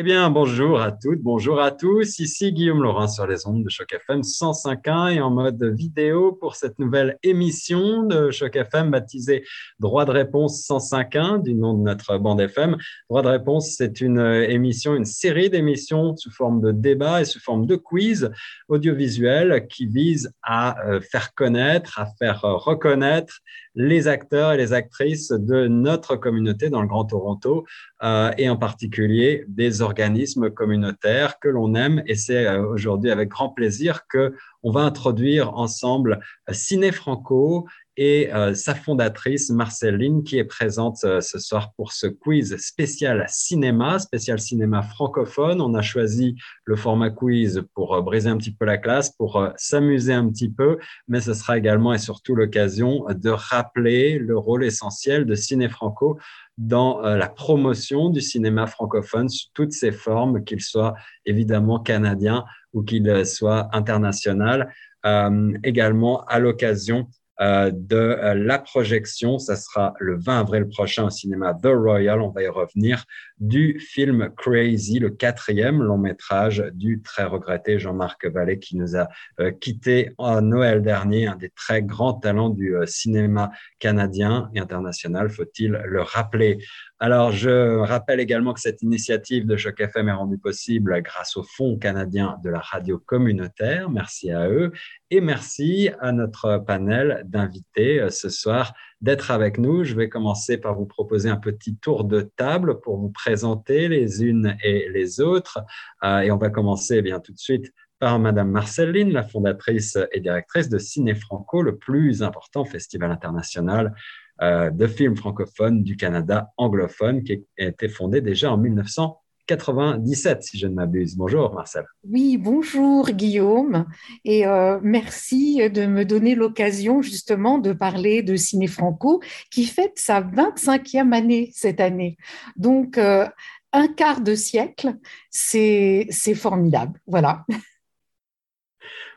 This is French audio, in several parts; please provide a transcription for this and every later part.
Eh bien, bonjour à toutes, bonjour à tous. Ici Guillaume Laurent sur les ondes de Choc FM 105.1 et en mode vidéo pour cette nouvelle émission de Choc FM baptisée Droit de réponse 105.1 du nom de notre bande FM. Droit de réponse, c'est une émission, une série d'émissions sous forme de débat et sous forme de quiz audiovisuel qui vise à euh, faire connaître, à faire reconnaître les acteurs et les actrices de notre communauté dans le Grand Toronto euh, et en particulier des organismes communautaires que l'on aime. Et c'est euh, aujourd'hui avec grand plaisir que on va introduire ensemble euh, Ciné Franco et euh, sa fondatrice Marceline qui est présente euh, ce soir pour ce quiz spécial cinéma, spécial cinéma francophone. On a choisi le format quiz pour briser un petit peu la classe, pour s'amuser un petit peu, mais ce sera également et surtout l'occasion de rappeler le rôle essentiel de Ciné Franco dans la promotion du cinéma francophone sous toutes ses formes, qu'il soit évidemment canadien ou qu'il soit international. Euh, également à l'occasion euh, de euh, la projection. Ça sera le 20 avril prochain au cinéma The Royal. On va y revenir du film Crazy, le quatrième long métrage du très regretté Jean-Marc Vallée qui nous a euh, quitté en Noël dernier, un des très grands talents du cinéma canadien et international, faut-il le rappeler? Alors, je rappelle également que cette initiative de Choc FM est rendue possible grâce au Fonds canadien de la radio communautaire. Merci à eux. Et merci à notre panel d'invités euh, ce soir d'être avec nous. Je vais commencer par vous proposer un petit tour de table pour vous présenter les unes et les autres. Euh, et on va commencer eh bien tout de suite par Madame Marceline, la fondatrice et directrice de Ciné Franco, le plus important festival international de films francophones du Canada anglophone qui a été fondé déjà en 1997, si je ne m'abuse. Bonjour Marcel. Oui, bonjour Guillaume, et euh, merci de me donner l'occasion justement de parler de Ciné Franco qui fête sa 25e année cette année. Donc, euh, un quart de siècle, c'est formidable. Voilà.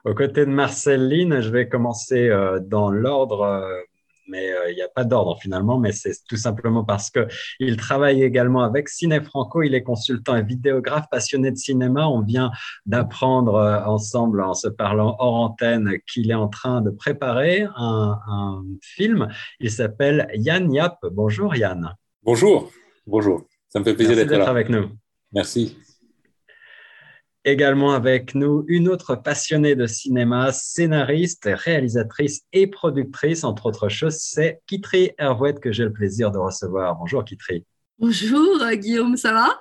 Aux côtés de Marceline, je vais commencer dans l'ordre mais euh, il n'y a pas d'ordre finalement, mais c'est tout simplement parce qu'il travaille également avec Ciné Franco, il est consultant et vidéographe passionné de cinéma. On vient d'apprendre euh, ensemble, en se parlant hors antenne, qu'il est en train de préparer un, un film. Il s'appelle Yann Yap. Bonjour Yann. Bonjour, bonjour. Ça me fait plaisir d'être là. avec nous. Merci. Également avec nous une autre passionnée de cinéma, scénariste, réalisatrice et productrice, entre autres choses, c'est Kitri Hervouette que j'ai le plaisir de recevoir. Bonjour Kitri. Bonjour Guillaume, ça va?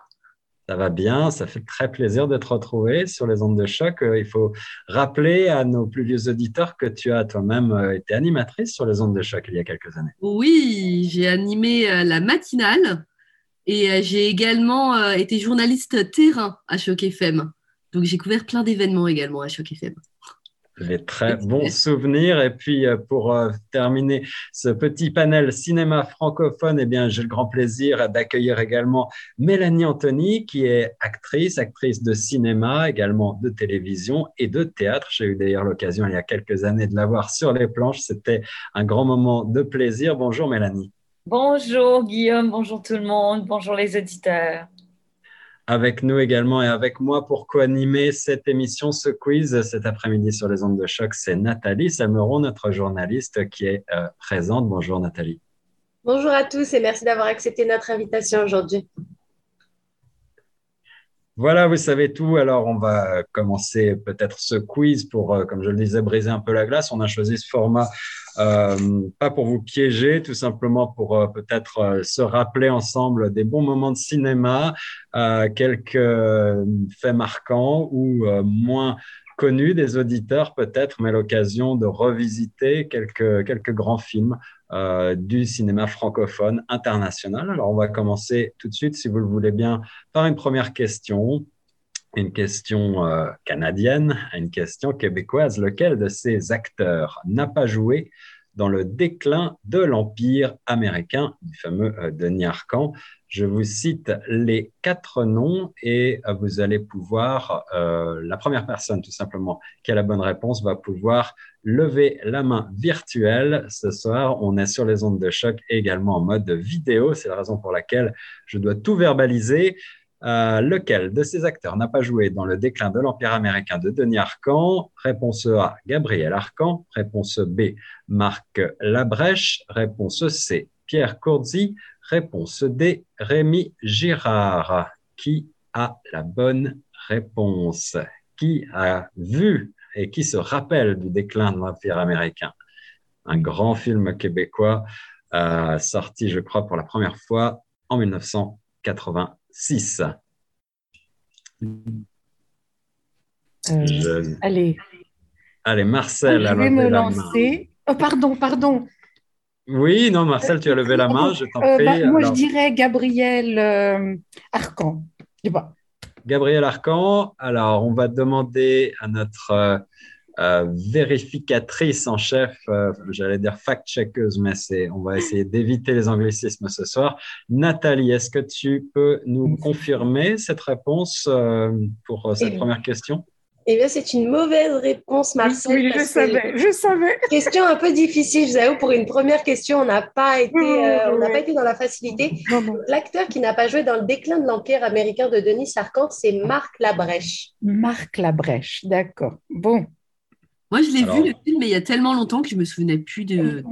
Ça va bien, ça fait très plaisir de te retrouver sur les ondes de choc. Euh, il faut rappeler à nos plus vieux auditeurs que tu as toi-même euh, été animatrice sur les ondes de choc il y a quelques années. Oui, j'ai animé euh, la matinale et j'ai également été journaliste terrain à Choc FM. Donc j'ai couvert plein d'événements également à Choc FM. Des très bons souvenirs. Et puis, euh, pour euh, terminer ce petit panel cinéma francophone, eh bien, j'ai le grand plaisir d'accueillir également Mélanie Anthony, qui est actrice, actrice de cinéma, également de télévision et de théâtre. J'ai eu d'ailleurs l'occasion il y a quelques années de la voir sur les planches. C'était un grand moment de plaisir. Bonjour Mélanie. Bonjour Guillaume, bonjour tout le monde, bonjour les auditeurs avec nous également et avec moi pour co-animer cette émission, ce quiz cet après-midi sur les ondes de choc. C'est Nathalie Salmeron, notre journaliste qui est euh, présente. Bonjour Nathalie. Bonjour à tous et merci d'avoir accepté notre invitation aujourd'hui. Voilà, vous savez tout. Alors, on va commencer peut-être ce quiz pour, euh, comme je le disais, briser un peu la glace. On a choisi ce format pas pour vous piéger, tout simplement pour euh, peut-être se rappeler ensemble des bons moments de cinéma, quelques faits marquants ou moins connus des auditeurs peut-être, mais l'occasion de revisiter quelques, quelques grands films euh, du cinéma francophone international. Alors, on va commencer tout de suite, si vous le voulez bien, par une première question. Une question euh, canadienne, une question québécoise. Lequel de ces acteurs n'a pas joué dans le déclin de l'Empire américain, du fameux euh, Denis Arcan. Je vous cite les quatre noms et euh, vous allez pouvoir, la première personne tout simplement qui a la bonne réponse va pouvoir lever la main virtuelle. Ce soir, on est sur les ondes de choc également en mode vidéo. C'est la raison pour laquelle je dois tout verbaliser. Euh, lequel de ces acteurs n'a pas joué dans le déclin de l'Empire américain de Denis Arcan Réponse A, Gabriel Arcan. Réponse B, Marc Labrèche. Réponse C, Pierre Courzi. Réponse D, Rémi Girard. Qui a la bonne réponse? Qui a vu et qui se rappelle du déclin de l'Empire américain? Un grand film québécois euh, sorti, je crois, pour la première fois en 1980. 6. Euh, allez. Allez, Marcel. Je vais me lancer. Oh, pardon, pardon. Oui, non, Marcel, tu as levé la main, je t'en euh, prie. Bah, moi, je dirais Gabriel euh, Arcan. Gabriel Arcan, alors on va demander à notre euh, vérificatrice en chef, euh, j'allais dire fact-checkeuse, mais c'est, on va essayer d'éviter les anglicismes ce soir. Nathalie, est-ce que tu peux nous confirmer cette réponse euh, pour cette eh première question? Eh bien, c'est une mauvaise réponse, Marcel. Oui, je savais, je savais. Question un peu difficile, je vous avoue, pour une première question, on n'a pas été, on n'a pas été dans la facilité. L'acteur qui n'a pas joué dans le déclin de l'Empire américain de Denis Sarkant, c'est Marc Labrèche. Marc Labrèche, d'accord. Bon, moi, je l'ai vu le film, mais il y a tellement longtemps que je me souvenais plus de,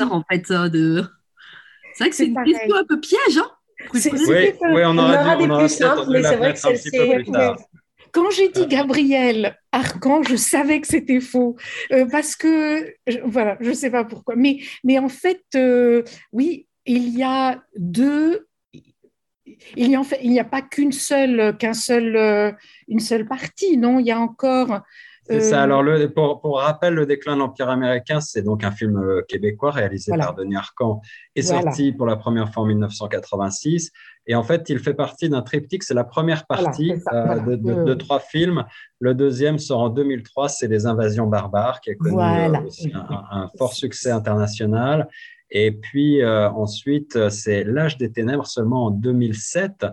en fait. Hein, de... C'est vrai que c'est une question un peu piège, hein oui, oui, on aura, des plus simples, mais c'est vrai que celle-ci. Quand j'ai dit Gabriel Arcan, je savais que c'était faux euh, parce que voilà, je ne sais pas pourquoi, mais mais en fait, euh, oui, il y a deux. Il n'y a, en fait, il n'y a pas qu'une seule, qu'un seul, euh, une seule partie, non Il y a encore c'est ça. Alors, le, pour, pour, rappel, Le déclin de l'Empire américain, c'est donc un film euh, québécois réalisé par Denis Arcand et sorti pour la première fois en 1986. Et en fait, il fait partie d'un triptyque. C'est la première partie euh, de, de, trois films. Le deuxième sort en 2003, c'est Les Invasions barbares, qui a connu euh, aussi un, fort succès international. Et puis ensuite, c'est L'âge des ténèbres seulement en 2007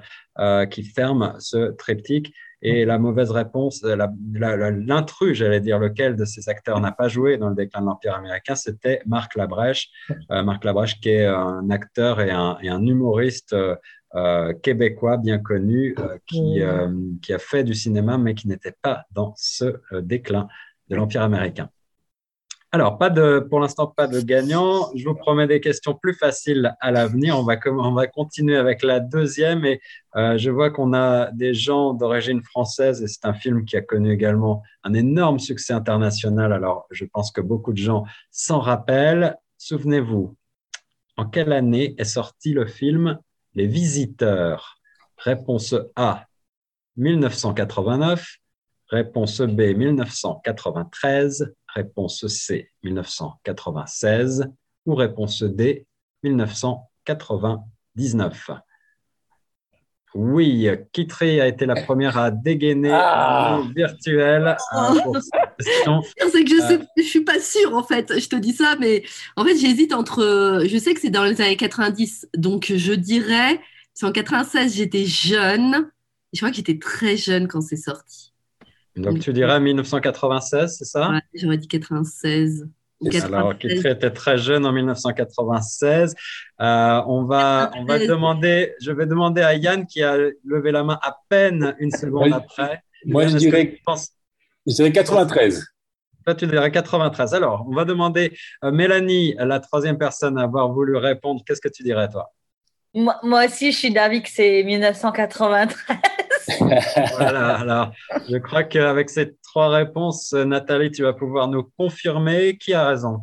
qui ferme ce triptyque. Et la mauvaise réponse, euh, l'intrus, j'allais dire, lequel de ces acteurs n'a pas joué dans le déclin de l'Empire américain, c'était Marc Labrèche. Euh, Marc Labrèche, qui est un acteur et un, humoriste euh, québécois bien connu, qui, qui a fait du cinéma, mais qui n'était pas dans ce déclin de l'Empire américain. Alors, pas de, pour l'instant, pas de gagnant. Je vous promets des questions plus faciles à l'avenir. On va, on va continuer avec la deuxième. Et euh, je vois qu'on a des gens d'origine française et c'est un film qui a connu également un énorme succès international. Alors, je pense que beaucoup de gens s'en rappellent. Souvenez-vous, en quelle année est sorti le film Les Visiteurs? Réponse A, 1989. Réponse B, 1993. Réponse C, 1996 ou réponse D, 1999 Oui, Kitri a été la première à dégainer ah. virtuel. Euh, C'est que je ne suis pas sûre en fait, je te dis ça, mais en fait j'hésite entre, je sais que c'est dans les années 90, donc je dirais, c'est en 96 j'étais jeune, je crois que j'étais très jeune quand c'est sorti. Donc, tu dirais 1996, c'est ça? Ouais, J'aurais dit 96. Alors, qui était très jeune en 1996. Euh, on, va, on va demander, je vais demander à Yann qui a levé la main à peine une seconde après. Moi, je dirais, je dirais 93. Toi, tu dirais 93. Alors, on va demander à euh, Mélanie, la troisième personne à avoir voulu répondre. Qu'est-ce que tu dirais, toi? Moi, moi aussi, je suis d'avis que c'est 1993. voilà, alors je crois qu'avec ces trois réponses, Nathalie, tu vas pouvoir nous confirmer qui a raison.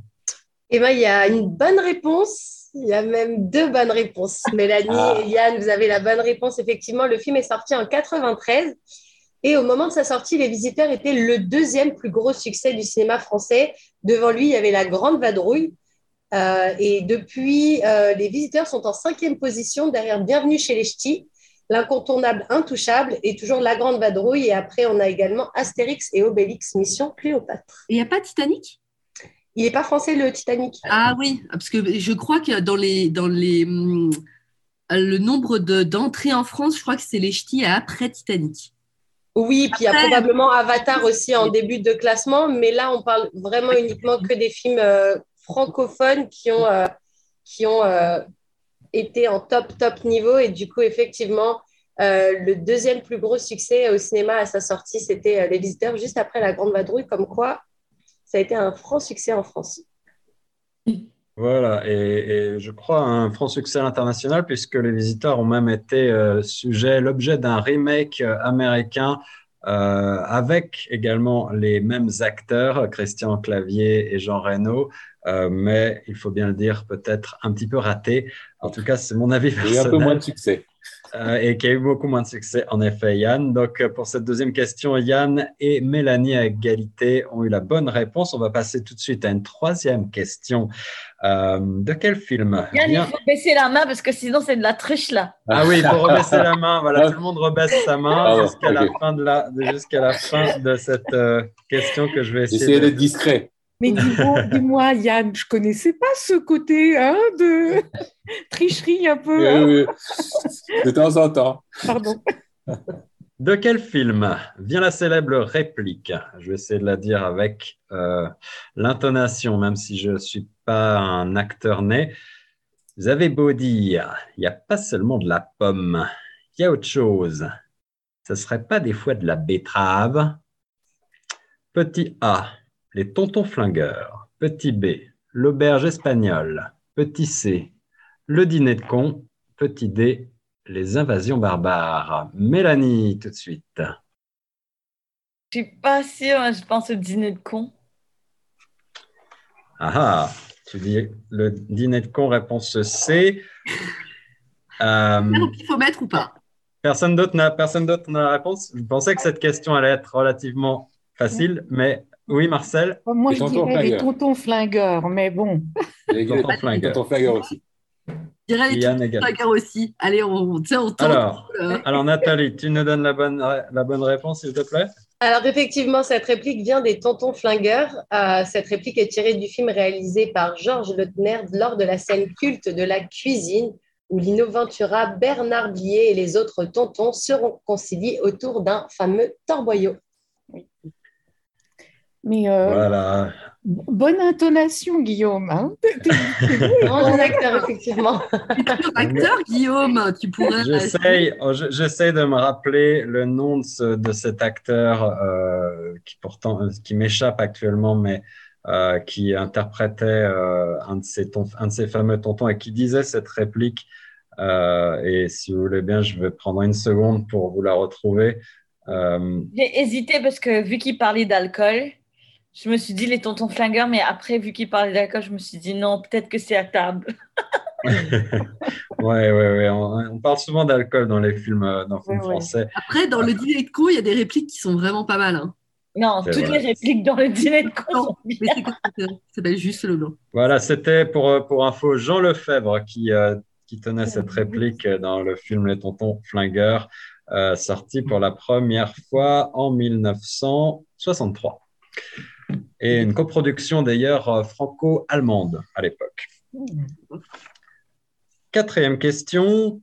Eh bien, il y a une bonne réponse. Il y a même deux bonnes réponses. Mélanie ah. et Yann, vous avez la bonne réponse. Effectivement, le film est sorti en 93. Et au moment de sa sortie, Les Visiteurs étaient le deuxième plus gros succès du cinéma français. Devant lui, il y avait La Grande Vadrouille. et depuis, les visiteurs sont en cinquième position derrière Bienvenue chez les Ch'tis, l'incontournable Intouchable et toujours La Grande Vadrouille. Et après, on a également Astérix et Obélix, Mission Cléopâtre. Il n'y a pas Titanic? Il n'est pas français, le Titanic. Ah oui, parce que je crois que dans les, dans les, hum, le nombre d'entrées en France, je crois que c'est les ch'tis après Titanic. Oui, puis il y a probablement Avatar aussi en début de classement, mais là, on parle vraiment uniquement que des films euh, francophones qui ont, euh, qui ont euh, été en top, top niveau. Et du coup, effectivement, le deuxième plus gros succès au cinéma à sa sortie, c'était Les Visiteurs, juste après La Grande Vadrouille, comme quoi ça a été un franc succès en France. Voilà, et, je crois un franc succès international puisque les visiteurs ont même été euh, l'objet d'un remake euh, américain euh, avec également les mêmes acteurs, Christian Clavier et Jean Reno, mais il faut bien le dire, peut-être un petit peu raté. En tout cas, c'est mon avis personnel. Il y a un peu moins de succès. Euh, et qui a eu beaucoup moins de succès, en effet, Yann. Donc, euh, pour cette deuxième question, Yann et Mélanie à égalité ont eu la bonne réponse. On va passer tout de suite à une troisième question. Euh, de quel film? Yann, il faut baisser la main parce que sinon, c'est de la triche là. Ah oui, il faut rebaisser la main. Voilà, tout le monde rebaisse sa main jusqu'à la, fin de la, jusqu'à la fin de cette question que je vais essayer. Essayez d'être discret. Mais dis-moi, Yann, je connaissais pas ce côté hein, de tricherie un peu. Hein. De temps en temps. Pardon. De quel film vient la célèbre réplique? Je vais essayer de la dire avec euh, l'intonation, même si je ne suis pas un acteur né. Vous avez beau dire, il n'y a pas seulement de la pomme, il y a autre chose. Ce ne serait pas des fois de la betterave? Petit A, les tontons flingueurs. Petit B, l'auberge espagnole. Petit C, le dîner de con. Petit D, les invasions barbares. Mélanie, tout de suite. Je suis pas sûre, hein, je pense au dîner de con. Ah ah, tu dis le dîner de con, réponse C. Euh, il faut mettre ou pas? Personne d'autre n'a personne d'autre n'a la réponse. Je pensais que cette question allait être relativement facile, mais oui, Marcel. Moi, je dirais les tontons flingueurs, mais bon. Les tontons flingueurs. les tontons flingueurs aussi. Allez, on, on tente. Alors, alors, Nathalie, tu nous donnes la bonne, la bonne réponse, s'il te plaît? Alors effectivement, cette réplique vient des Tontons Flingueurs. Euh, cette réplique est tirée du film réalisé par Georges Lautner lors de la scène culte de la cuisine, où Lino Ventura, Bernard Blier et les autres tontons seront conciliés autour d'un fameux torboyau. Mais euh, voilà. Bonne intonation, Guillaume. Hein bon acteur, effectivement. acteur, Guillaume, tu pourrais. Oh, j'essaie, de me rappeler le nom de, de cet acteur euh, qui pourtant euh, qui m'échappe actuellement, mais qui interprétait un, de ces un de ces fameux tontons et qui disait cette réplique. et si vous voulez bien, je vais prendre une seconde pour vous la retrouver. J'ai hésité parce que vu qu'il parlait d'alcool, je me suis dit les tontons flingueurs, mais après, vu qu'il parlait d'alcool, je me suis dit non, peut-être que c'est à table. ouais, ouais, ouais. On, parle souvent d'alcool dans les films, euh, films français. Après, dans le dîner de con, il y a des répliques qui sont vraiment pas mal. Hein. Non, toutes les répliques dans le dîner de con. C'est juste le nom. Voilà, c'était pour, euh, pour info Jean Lefebvre qui, euh, qui tenait cette réplique dans le film Les Tontons Flingueurs, sorti pour la première fois en 1963 et une coproduction d'ailleurs euh, franco-allemande à l'époque. Quatrième question,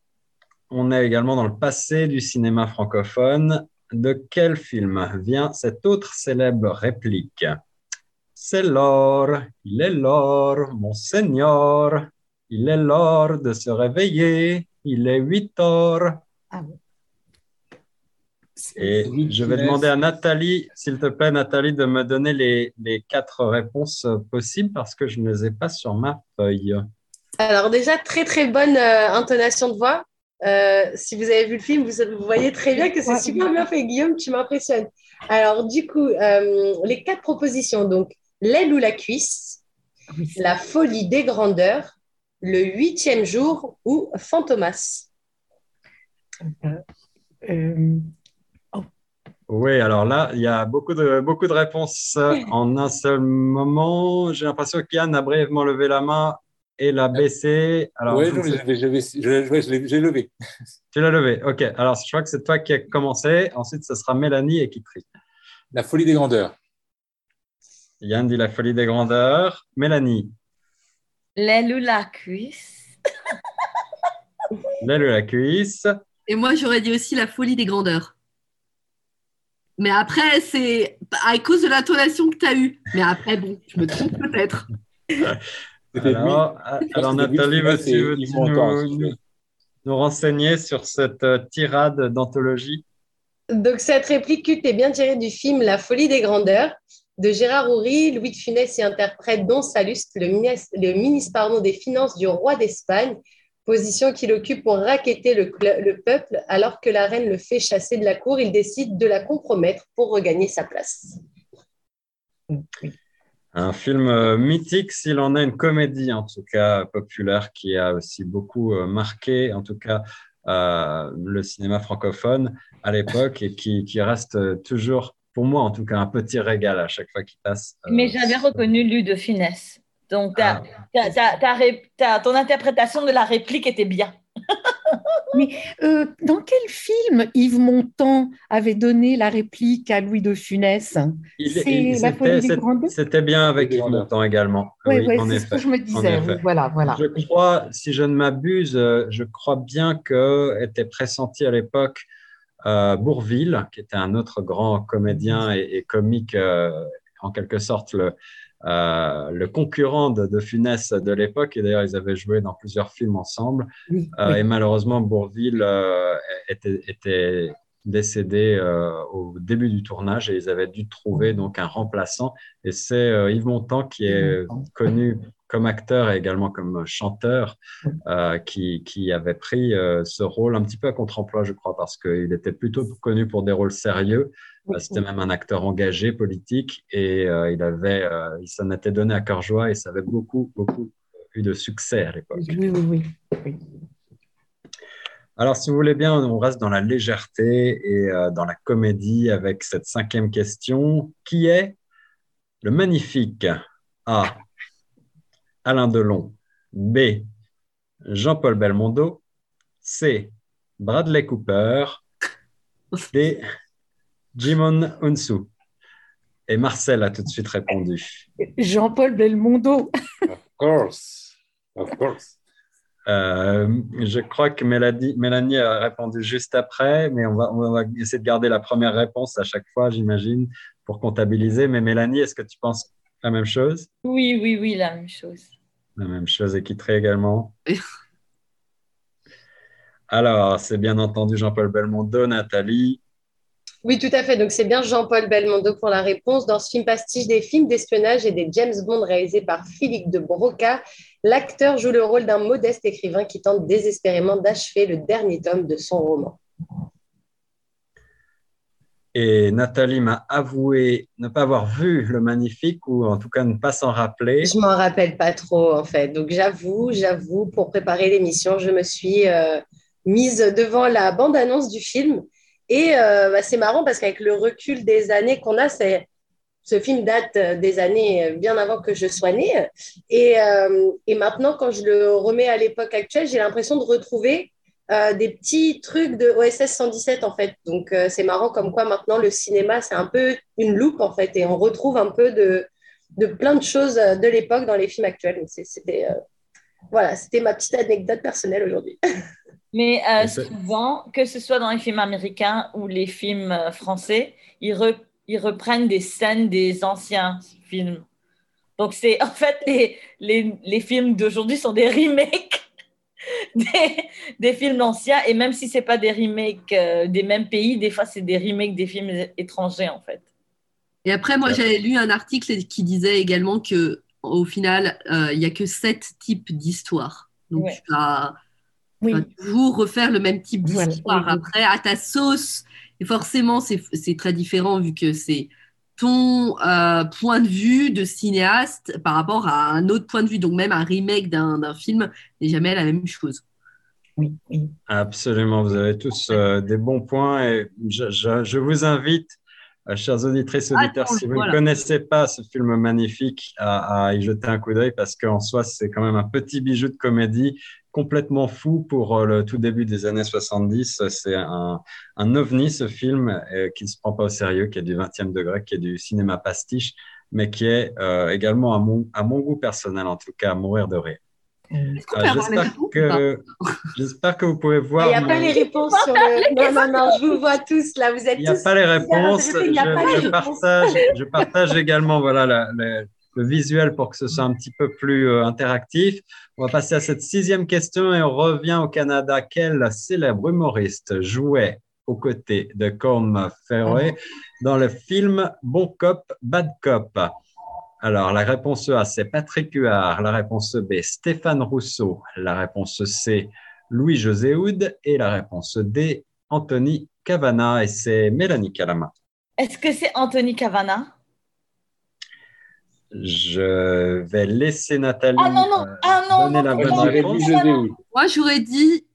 on est également dans le passé du cinéma francophone. De quel film vient cette autre célèbre réplique? C'est l'or, il est l'or, mon Seigneur, il est l'or de se réveiller, il est huit heures. Ah et je vais demander à Nathalie, s'il te plaît, Nathalie, de me donner les, les, quatre réponses possibles parce que je ne les ai pas sur ma feuille. Alors déjà, très très bonne euh, intonation de voix. Euh, si vous avez vu le film, vous, voyez très bien que c'est super bien fait. Guillaume, tu m'impressionnes. Alors du coup, euh, les quatre propositions, donc l'aile ou la cuisse, la folie des grandeurs, le huitième jour ou Fantomas. Oui, alors là, il y a beaucoup de, beaucoup de réponses en un seul moment. J'ai l'impression qu'Yann a brièvement levé la main et l'a baissé. Alors, oui, j'ai levé. Tu l'as levé, ok. Alors, je crois que c'est toi qui as commencé. Ensuite, ce sera Mélanie et qui trie. La folie des grandeurs. Yann dit la folie des grandeurs. Mélanie. L'aile ou la cuisse? L'aile ou la cuisse? Et moi, j'aurais dit aussi la folie des grandeurs. Mais après, c'est à cause de l'intonation que tu as eue. Mais après, bon, je me trompe peut-être. alors, alors Nathalie, veux-tu nous, nous, renseigner sur cette euh, tirade d'anthologie? Donc, cette réplique culte est bien tirée du film La folie des grandeurs de Gérard Houry. Louis de Funès y interprète Don Saluste, le ministre, le ministre des Finances du roi d'Espagne, position qu'il occupe pour raqueter le, peuple, alors que la reine le fait chasser de la cour, il décide de la compromettre pour regagner sa place. Un film euh, mythique, s'il en est une comédie en tout cas populaire, qui a aussi beaucoup euh, marqué, en tout cas, euh, le cinéma francophone à l'époque et qui, reste toujours, pour moi en tout cas, un petit régal à chaque fois qu'il passe. Mais j'avais reconnu Lu de finesse. Donc, ah. ton interprétation de la réplique était bien. Mais euh, dans quel film Yves Montand avait donné la réplique à Louis de Funès? C'était bien avec Yves Montand également. Oui, c'est ce que je me disais. voilà, voilà. Je crois, si je ne m'abuse, euh, je crois bien que était pressenti à l'époque euh, Bourville, qui était un autre grand comédien et, et comique, en quelque sorte le, euh, le concurrent de, Funès de l'époque. Et d'ailleurs, ils avaient joué dans plusieurs films ensemble. Euh, et malheureusement, Bourville euh, était, décédé au début du tournage et ils avaient dû trouver donc un remplaçant. Et c'est Yves Montand qui est connu comme acteur et également comme chanteur, qui, qui, avait pris ce rôle un petit peu à contre-emploi, je crois, parce qu'il était plutôt connu pour des rôles sérieux. Euh, c'était même un acteur engagé politique et euh, il avait, euh, il s'en était donné à cœur joie et ça avait beaucoup, beaucoup eu de succès à l'époque. Oui, oui, oui, Alors, si vous voulez bien, on reste dans la légèreté et dans la comédie avec cette cinquième question. Qui est le magnifique A. Alain Delon. B. Jean-Paul Belmondo. C. Bradley Cooper. D. Jimon Unsu. Et Marcel a tout de suite répondu. Jean-Paul Belmondo. of course. Of course. Euh, je crois que Mélanie, Mélanie, a répondu juste après, mais on va, on va, essayer de garder la première réponse à chaque fois, j'imagine, pour comptabiliser. Mais Mélanie, est-ce que tu penses la même chose? Oui, oui, oui, la même chose. La même chose et Kittré également. Alors, c'est bien entendu Jean-Paul Belmondo, Nathalie. Oui, tout à fait. Donc, c'est bien Jean-Paul Belmondo pour la réponse. Dans ce film pastiche des films d'espionnage et des James Bond réalisés par Philippe de Broca, l'acteur joue le rôle d'un modeste écrivain qui tente désespérément d'achever le dernier tome de son roman. Et Nathalie m'a avoué ne pas avoir vu le magnifique ou en tout cas ne pas s'en rappeler. Je m'en rappelle pas trop en fait. Donc j'avoue, j'avoue, pour préparer l'émission, je me suis euh, mise devant la bande-annonce du film et euh, bah, c'est marrant parce qu'avec le recul des années qu'on a, ce film date euh, des années bien avant que je sois née. Et maintenant, quand je le remets à l'époque actuelle, j'ai l'impression de retrouver des petits trucs de OSS 117 en fait. Donc c'est marrant comme quoi maintenant le cinéma, c'est un peu une loupe en fait. Et on retrouve un peu de, de plein de choses de l'époque dans les films actuels. c'était, voilà, c'était ma petite anecdote personnelle aujourd'hui. Mais euh, souvent, que ce soit dans les films américains ou les films euh, français, ils, ils reprennent des scènes des anciens films. Donc, c'est en fait, les, les, les films d'aujourd'hui sont des remakes des, des, films anciens. Et même si ce n'est pas des remakes euh, des mêmes pays, des fois, c'est des remakes des films étrangers, en fait. Et après, moi, j'avais lu un article qui disait également que au final, il n'y a que sept types d'histoires. Donc, tu as oui. toujours refaire le même type d'histoire. Après, à ta sauce, et forcément, c'est très différent vu que c'est ton euh, point de vue de cinéaste par rapport à un autre point de vue. Donc, même un remake d'un film n'est jamais la même chose. oui, oui. Absolument, vous avez tous des bons points et je vous invite euh, chers auditrices et auditeurs, si vous ne connaissez pas ce film magnifique, à, y jeter un coup d'œil parce qu'en soi, c'est quand même un petit bijou de comédie complètement fou pour euh, le tout début des années 70. C'est un, un, ovni, ce film, euh, qui ne se prend pas au sérieux, qui est du 20e degré, qui est du cinéma pastiche, mais qui est également, à mon, à mon goût personnel en tout cas, à mourir de rire. J'espère que, j'espère que vous pouvez voir. Il n'y a pas les réponses sur le. Non, non, non, je vous vois tous là. Vous êtes Il n'y a pas les réponses. Je, partage, je partage également voilà, visuel pour que ce soit un petit peu plus euh, interactif. On va passer à cette sixième question et on revient au Canada. Quel célèbre humoriste jouait aux côtés de Colm Ferré dans le film Bon Cop, Bad Cop? Alors, la réponse A, c'est Patrick Huard. La réponse B, Stéphane Rousseau. La réponse C, Louis-José Houd. Et la réponse D, Anthony Cavana. Et c'est Mélanie Calama. Est-ce que c'est Anthony Cavana? Je vais laisser Nathalie ah, non, non. Euh, ah, non, donner la bonne réponse. Moi, j'aurais dit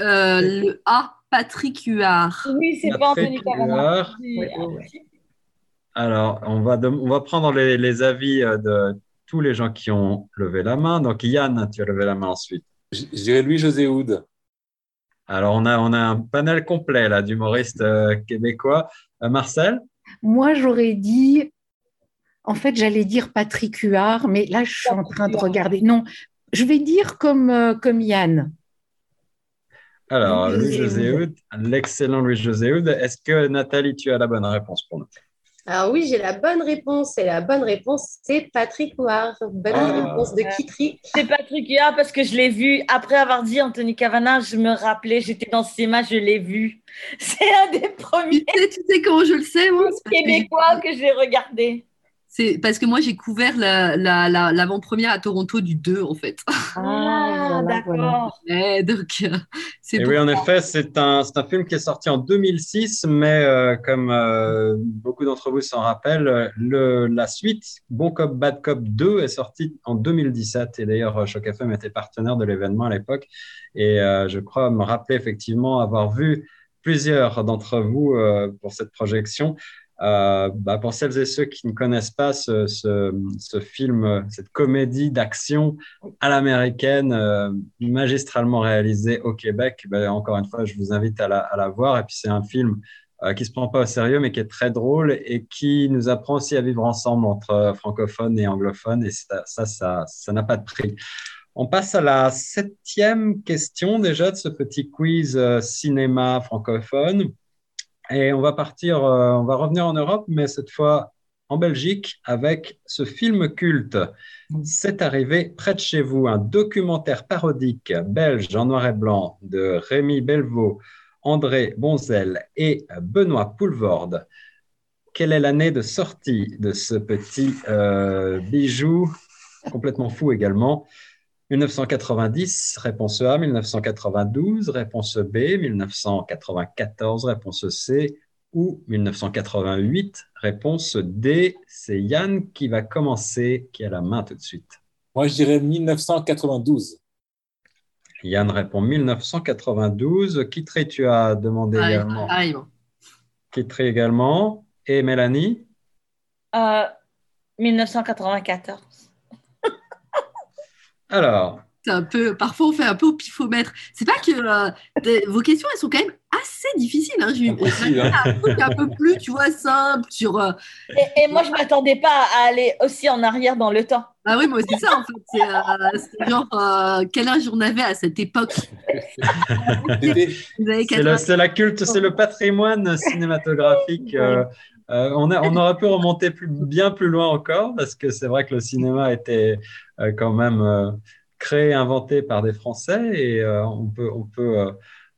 euh, le A, Patrick Huard. Oui, c'est pas Anthony Cavana. Alors, on va, on va prendre les, avis euh, de tous les gens qui ont levé la main. Donc, Yann, tu as levé la main ensuite. Je dirais Louis-José Houd. Alors, on a, on a un panel complet là d'humoristes euh, québécois. Euh, Marcel? Moi, j'aurais dit, en fait, j'allais dire Patrick Huard, mais là, je suis en train de regarder. Non, je vais dire comme, comme Yann. Alors, Louis-José Houd, l'excellent Louis-José Houd. Est-ce que Nathalie, tu as la bonne réponse pour nous? Alors oui, j'ai la bonne réponse. Et la bonne réponse, c'est Patrick Huard. Bonne ah. réponse de Kitry. C'est Patrick Huard parce que je l'ai vu. Après avoir dit Anthony Cavana, je me rappelais, j'étais dans le cinéma, je l'ai vu. C'est un des premiers. Tu sais, tu sais comment je le sais, moi? Québécois que j'ai regardé. C'est parce que moi j'ai couvert l'avant-première à Toronto du 2 en fait. Ah, d'accord. donc euh, c'est. oui, en effet, c'est un, un, film qui est sorti en 2006, mais euh, comme euh, beaucoup d'entre vous s'en rappellent, le, la suite Bon Cop Bad Cop 2 est sortie en 2017 et d'ailleurs Choc FM était partenaire de l'événement à l'époque et je crois me rappeler effectivement avoir vu plusieurs d'entre vous pour cette projection. Euh, bah, pour celles et ceux qui ne connaissent pas ce, film, cette comédie d'action à l'américaine, euh, magistralement réalisée au Québec, bah, encore une fois, je vous invite à la, voir. Et puis, c'est un film euh, qui se prend pas au sérieux, mais qui est très drôle et qui nous apprend aussi à vivre ensemble entre francophones et anglophones. Et ça, ça, ça n'a pas de prix. On passe à la septième question déjà de ce petit quiz cinéma francophone. Et on va partir, euh, on va revenir en Europe, mais cette fois en Belgique avec ce film culte. C'est arrivé près de chez vous, un documentaire parodique belge en noir et blanc de Rémi Belvaux, André Bonzel et Benoît Poulvorde. Quelle est l'année de sortie de ce petit euh, bijou? Complètement fou également 1990, réponse A, 1992, réponse B, 1994, réponse C ou 1988, réponse D. C'est Yann qui va commencer, qui a la main tout de suite. Moi, je dirais 1992. Yann répond 1992. Kitri, tu as demandé également? Kitri également? Et Mélanie? Euh, 1994. Alors. Un peu, parfois, on fait un peu au pifomètre. C'est pas que euh, vos questions, elles sont quand même assez difficiles. Hein. J'ai hein. un truc un peu plus, tu vois, simple sur. Euh, et, moi, je m'attendais pas à aller aussi en arrière dans le temps. Ah oui, moi, c'est ça, en fait. C'est euh, genre, quel âge on avait à cette époque? C'est la culte, c'est le patrimoine cinématographique. On, a, on, aurait pu remonter plus, bien plus loin encore, parce que c'est vrai que le cinéma était euh, quand même euh, créé, inventé par des Français et euh, on peut, on peut,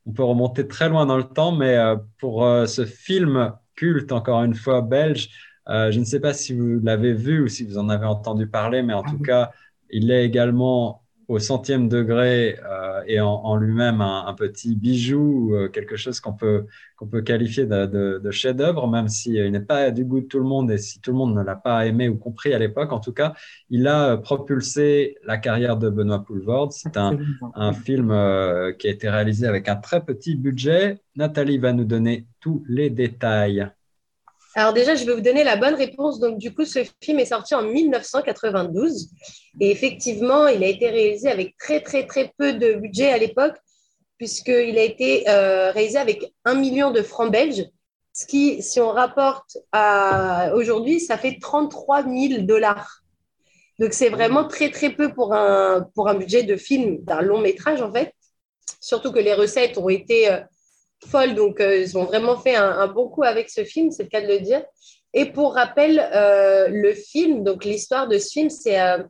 on peut remonter très loin dans le temps, mais pour ce film culte, encore une fois, belge, je ne sais pas si vous l'avez vu ou si vous en avez entendu parler, mais en tout cas, il est également au centième degré euh, et en, lui-même un, petit bijou, euh, quelque chose qu'on peut, qu'on peut qualifier de, chef-d'œuvre, même s'il n'est pas du goût de tout le monde et si tout le monde ne l'a pas aimé ou compris à l'époque. En tout cas, il a propulsé la carrière de Benoît Poulvord. C'est un, un, film qui a été réalisé avec un très petit budget. Nathalie va nous donner tous les détails. Alors déjà, je vais vous donner la bonne réponse. Donc du coup, ce film est sorti en 1992 et effectivement, il a été réalisé avec très très très peu de budget à l'époque puisqu'il a été euh, réalisé avec un million de francs belges, ce qui, si on rapporte à aujourd'hui, ça fait 33 000 dollars. Donc c'est vraiment très très peu pour un, pour un budget de film, d'un long métrage en fait. Surtout que les recettes ont été euh, folle. Donc, euh, ils ont vraiment fait un, bon coup avec ce film, c'est le cas de le dire. Et pour rappel, euh, le film, donc l'histoire de ce film, c'est euh,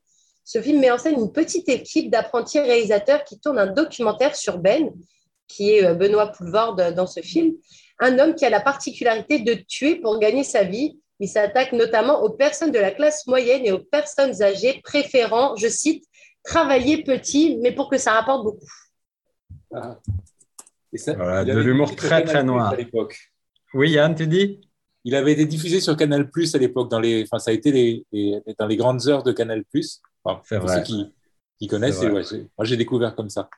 ce film met en scène une petite équipe d'apprentis réalisateurs qui tournent un documentaire sur Ben, qui est Benoît Poulvord dans ce film, un homme qui a la particularité de tuer pour gagner sa vie. Il s'attaque notamment aux personnes de la classe moyenne et aux personnes âgées, préférant, je cite, travailler petit, mais pour que ça rapporte beaucoup. Ah de l'humour très très noir. À l'époque. Oui, Yann, tu dis? Il avait été diffusé sur Canal Plus à l'époque. Dans les, enfin, ça a été les, dans les grandes heures de Canal Plus. C'est vrai. Ceux qui, qui connaissent, moi j'ai découvert comme ça.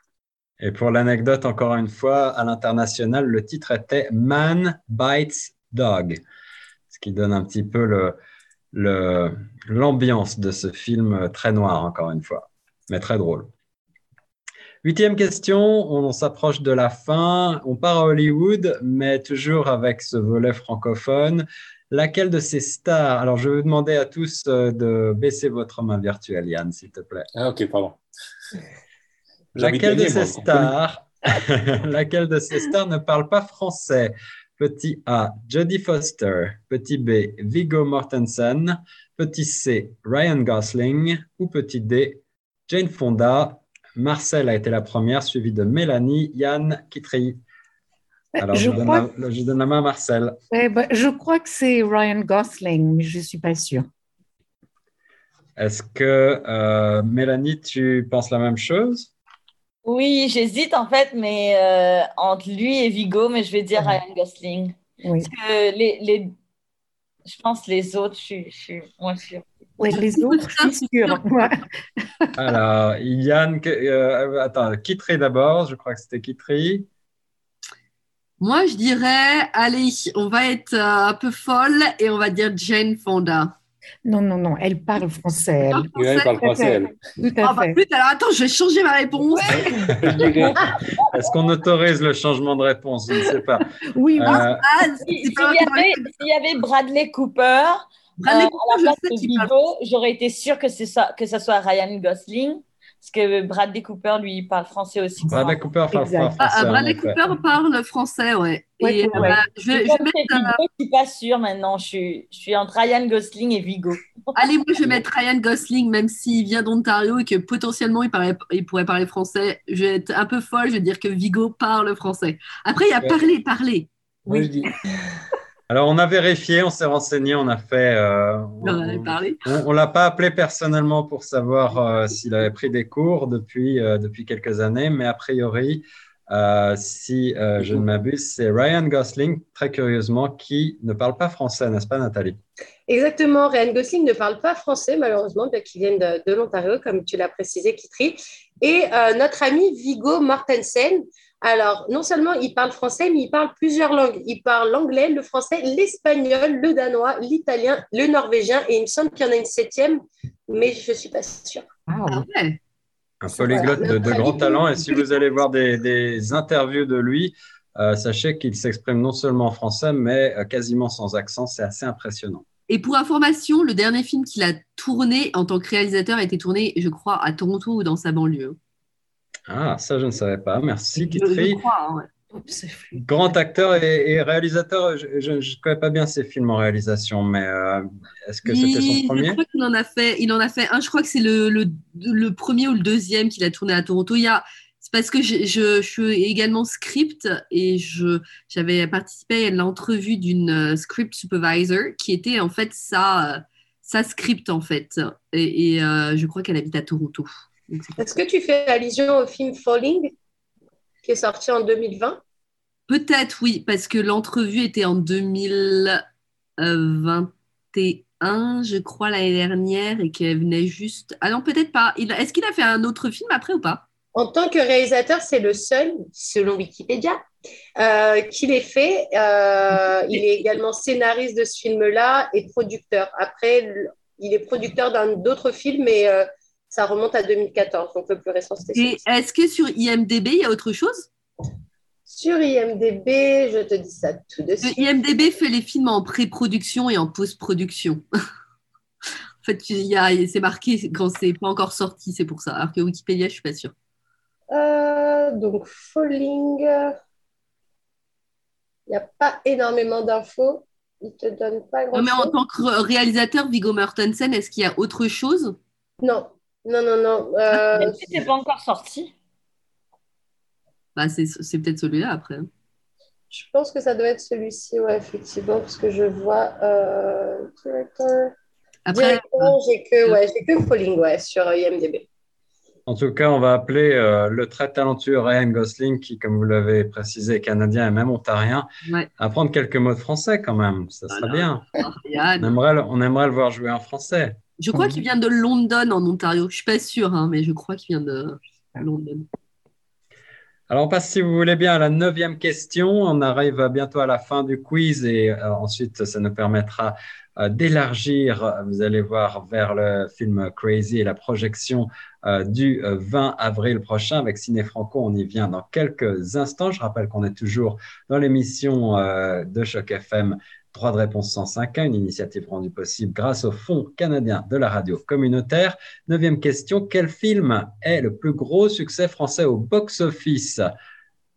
Et pour l'anecdote, encore une fois, à l'international, le titre était Man Bites Dog, ce qui donne un petit peu le, l'ambiance de ce film très noir, encore une fois, mais très drôle. Huitième question, on s'approche de la fin. On part à Hollywood, mais toujours avec ce volet francophone. Laquelle de ces stars Alors, je vais vous demander à tous euh, de baisser votre main virtuelle, Yann, s'il te plaît. Ah, ok, pardon. Laquelle de ces stars Laquelle de ces stars ne parle pas français? Petit A, Jodie Foster. Petit B, Viggo Mortensen. Petit C, Ryan Gosling. Ou petit D, Jane Fonda? Marcel a été la première, suivie de Mélanie, Yann, Kitri. Alors, je, donne la, main à Marcel. Bah, je crois que c'est Ryan Gosling, mais je ne suis pas sûre. Est-ce que euh, Mélanie, tu penses la même chose? Oui, j'hésite en fait, mais euh, entre lui et Vigo, mais je vais dire Ryan Gosling. Parce que les, je pense les autres, je suis moins sûre. Oui, les autres, je suis sûre. Alors, Yann, euh, attends, Kitri d'abord, je crois que c'était Kitri. Moi, je dirais, allez, on va être euh, un peu folle et on va dire Jane Fonda. Non, non, non, elle parle français. Elle, oui, elle parle français, elle. Tout à ah, bah, alors attends, je vais changer ma réponse. Est-ce qu'on autorise le changement de réponse? Je ne sais pas. Oui, oui. Euh... Ah, S'il y, y, avait Bradley Cooper, Bradley Cooper, j'aurais été sûre que, ça, que ça soit Ryan Gosling. Parce que Bradley Cooper, lui, parle français aussi. Bradley Cooper parle français. Ah, Bradley Cooper parle français, ouais. et, euh, je, je, je, euh, suis pas sûre maintenant. Je suis, je suis entre Ryan Gosling et Vigo. Allez, moi, je vais mettre Ryan Gosling, même s'il vient d'Ontario et que potentiellement il, pourrait parler français. Je vais être un peu folle, je vais dire que Vigo parle français. Après, il y a parler, parler. Oui, je dis. Alors, on a vérifié, on s'est renseigné, on a fait. Euh, on ne l'a pas appelé personnellement pour savoir euh, s'il avait pris des cours depuis, euh, depuis quelques années, mais a priori, si je ne m'abuse, c'est Ryan Gosling, très curieusement, qui ne parle pas français, n'est-ce pas, Nathalie? Exactement, Ryan Gosling ne parle pas français, malheureusement, bien qu'il vienne de, de l'Ontario, comme tu l'as précisé, Kitri. Et notre ami Vigo Mortensen, alors, non seulement il parle français, mais il parle plusieurs langues. Il parle l'anglais, le français, l'espagnol, le danois, l'italien, le norvégien, et il me semble qu'il y en a une septième, mais je ne suis pas sûre. Ah Un polyglotte de, grand talent. Et si vous allez voir des, interviews de lui, euh, sachez qu'il s'exprime non seulement en français, mais euh, quasiment sans accent. C'est assez impressionnant. Et pour information, le dernier film qu'il a tourné en tant que réalisateur a été tourné, je crois, à Toronto ou dans sa banlieue. Ah, ça, je ne savais pas. Merci, Kitri. Hein, Grand acteur et, réalisateur, je ne connais pas bien ses films en réalisation, mais euh, est-ce que c'était son premier? Je crois qu'il en a fait, il en a fait un. Je crois que c'est le, le, premier ou le deuxième qu'il a tourné à Toronto. Il y a, c'est parce que je, je, suis également script et je, j'avais participé à l'entrevue d'une euh, script supervisor qui était en fait sa, sa script en fait. Et, et euh, je crois qu'elle habite à Toronto. Est-ce que tu fais allusion au film Falling qui est sorti en 2020 Peut-être, oui, parce que l'entrevue était en 2021, je crois, l'année dernière, et qu'elle venait juste. Ah non, peut-être pas. Est-ce qu'il a fait un autre film après ou pas? En tant que réalisateur, c'est le seul, selon Wikipédia, euh, qu'il ait fait. Euh, il est également scénariste de ce film-là et producteur. Après, il est producteur d'un autre film, mais euh, ça remonte à 2014, donc le plus récent, c'était Et est-ce que sur IMDB, il y a autre chose? Sur IMDB, je te dis ça tout de suite. IMDB fait les films en pré-production et en post-production. en fait, c'est marqué quand c'est pas encore sorti, c'est pour ça. Alors que Wikipédia, je suis pas sûre. Euh, donc, Falling, il n'y a pas énormément d'infos. Il te donne pas grand-chose. mais en tant que réalisateur, Viggo Mortensen, est-ce qu'il y a autre chose? Non, non, non, non. Euh, c'est pas encore sorti? Bah, c'est peut-être celui-là après. Je pense que ça doit être celui-ci, ouais, effectivement, parce que je vois euh, Après, j'ai que, ouais, que Falling ouais, sur IMDb. En tout cas, on va appeler euh, le très talentueux Ryan Gosling, qui, comme vous l'avez précisé, est canadien et même ontarien, apprendre quelques mots de français quand même. Ça serait bien. on, aimerait, on aimerait le voir jouer en français. Je crois qu'il vient de London, en Ontario. Je ne suis pas sûre, hein, mais je crois qu'il vient de London. Alors, on passe, si vous voulez bien, à la neuvième question. On arrive bientôt à la fin du quiz et euh, ensuite, ça nous permettra euh, d'élargir, vous allez voir, vers le film Crazy et la projection euh, du 20 avril prochain avec Ciné Franco. On y vient dans quelques instants. Je rappelle qu'on est toujours dans l'émission de Choc FM Droit de réponse 105 une initiative rendue possible grâce au Fonds canadien de la radio communautaire. Neuvième question, quel film est le plus gros succès français au box-office?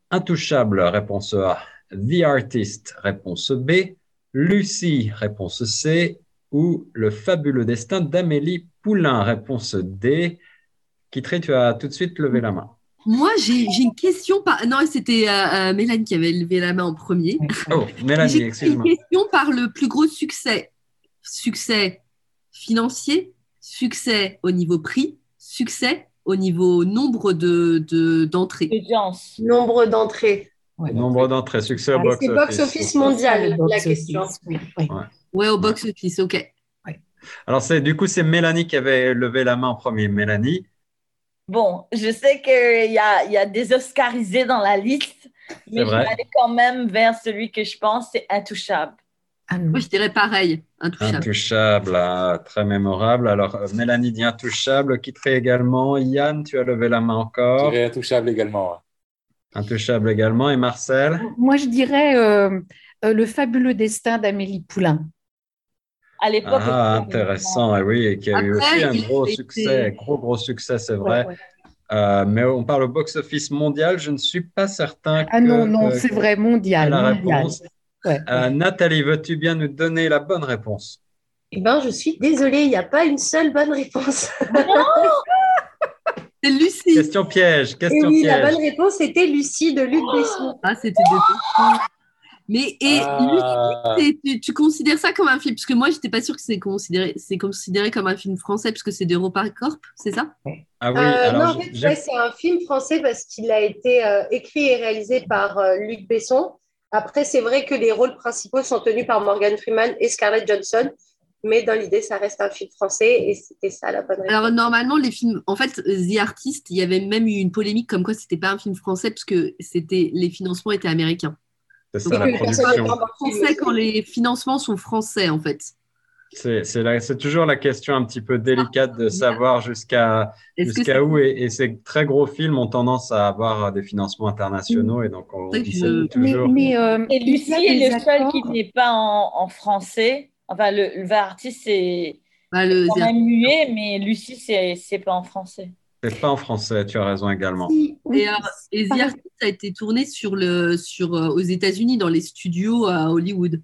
Intouchable, réponse A. The Artist, réponse B. Lucie, réponse C. Ou Le fabuleux destin d'Amélie Poulain, réponse D. Kitri, tu as tout de suite levé la main. Moi, j'ai une question. Par... Non, c'était euh, euh, Mélanie qui avait levé la main en premier. Oh, Mélanie, excuse-moi. Une question par le plus gros succès. Succès financier, succès au niveau prix, succès au niveau nombre d'entrées. De, nombre d'entrées. nombre d'entrées, succès au box-office. C'est box-office mondial, la question. Oui, ouais. au box-office, ok. Alors, du coup, c'est Mélanie qui avait levé la main en premier. Mélanie, Bon, je sais qu'il y a, y a des Oscarisés dans la liste, mais je vais aller quand même vers celui que je pense, c'est Intouchable. Ah, Moi, je dirais pareil, Intouchable. Intouchable, ah, très mémorable. Alors, euh, Mélanie dit Intouchable, quitterait également. Yann, tu as levé la main encore. Je dirais Intouchable également. Intouchable également. Et Marcel? Moi, je dirais euh, euh, Le fabuleux destin d'Amélie Poulain à l'époque. Ah, intéressant, et oui, et qui a eu aussi un gros succès, gros, gros succès, c'est vrai. Euh, mais on parle au box-office mondial, je ne suis pas certain. Ah non, non, c'est vrai, mondial. La réponse. Euh, Nathalie, veux-tu bien nous donner la bonne réponse? Eh bien, je suis désolée, il n'y a pas une seule bonne réponse. C'est Lucie. Question piège. Question oui, piège. la bonne réponse était Lucie de Luc Besson. Ah, c'était de mais et ah. tu, considères ça comme un film? Parce que moi, j'étais pas sûre que c'est considéré, c'est considéré comme un film français parce que c'est d'EuropaCorp, c'est ça? Ah oui. Euh, non, en fait, c'est un film français parce qu'il a été euh, écrit et réalisé par euh, Luc Besson. Après, c'est vrai que les rôles principaux sont tenus par Morgan Freeman et Scarlett Johnson. Mais dans l'idée, ça reste un film français et c'était ça la bonne réponse. Alors, normalement, les films, en fait, The Artist, il y avait même eu une polémique comme quoi c'était pas un film français parce que c'était, les financements étaient américains. C'est ça la production. français quand les financements sont français, en fait. C'est toujours la question un petit peu délicate de savoir jusqu'à jusqu'à où. Et, ces très gros films ont tendance à avoir des financements internationaux. Et donc, on, toujours. Euh, et Lucie est le seul qui n'est pas en, français. Enfin, le, le artiste, c'est bah, quand même muet, mais Lucie, c'est pas en français. C'est pas en français, tu as raison également. Et, euh, The Artist a été tourné sur le, sur, euh, aux États-Unis, dans les studios à Hollywood.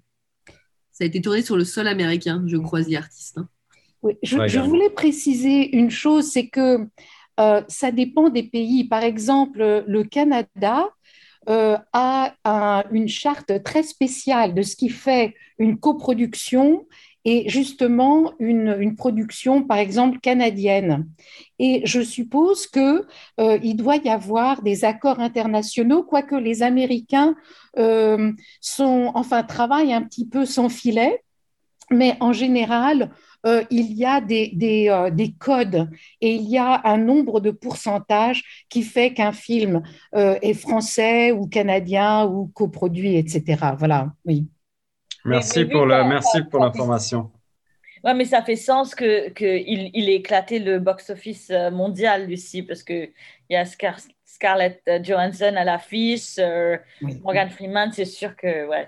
Ça a été tourné sur le sol américain, je crois, The Artist. Hein. Oui, je, voulais préciser une chose, c'est que euh, ça dépend des pays. Par exemple, le Canada a une charte très spéciale de ce qui fait une coproduction est justement une, production, par exemple, canadienne. Et je suppose qu'il euh, doit y avoir des accords internationaux, quoique les Américains euh, sont, enfin, travaillent un petit peu sans filet, mais en général, euh, il y a des, des, codes et il y a un nombre de pourcentages qui fait qu'un film est français ou canadien ou coproduit, etc. Voilà, oui. Merci pour la, merci pour l'information. Ouais, mais ça fait sens que qu'il il ait éclaté le box-office euh, mondial, Lucie, parce qu'il y a Scarlett Johansson à l'affiche, euh, Morgan Freeman, c'est sûr que ouais.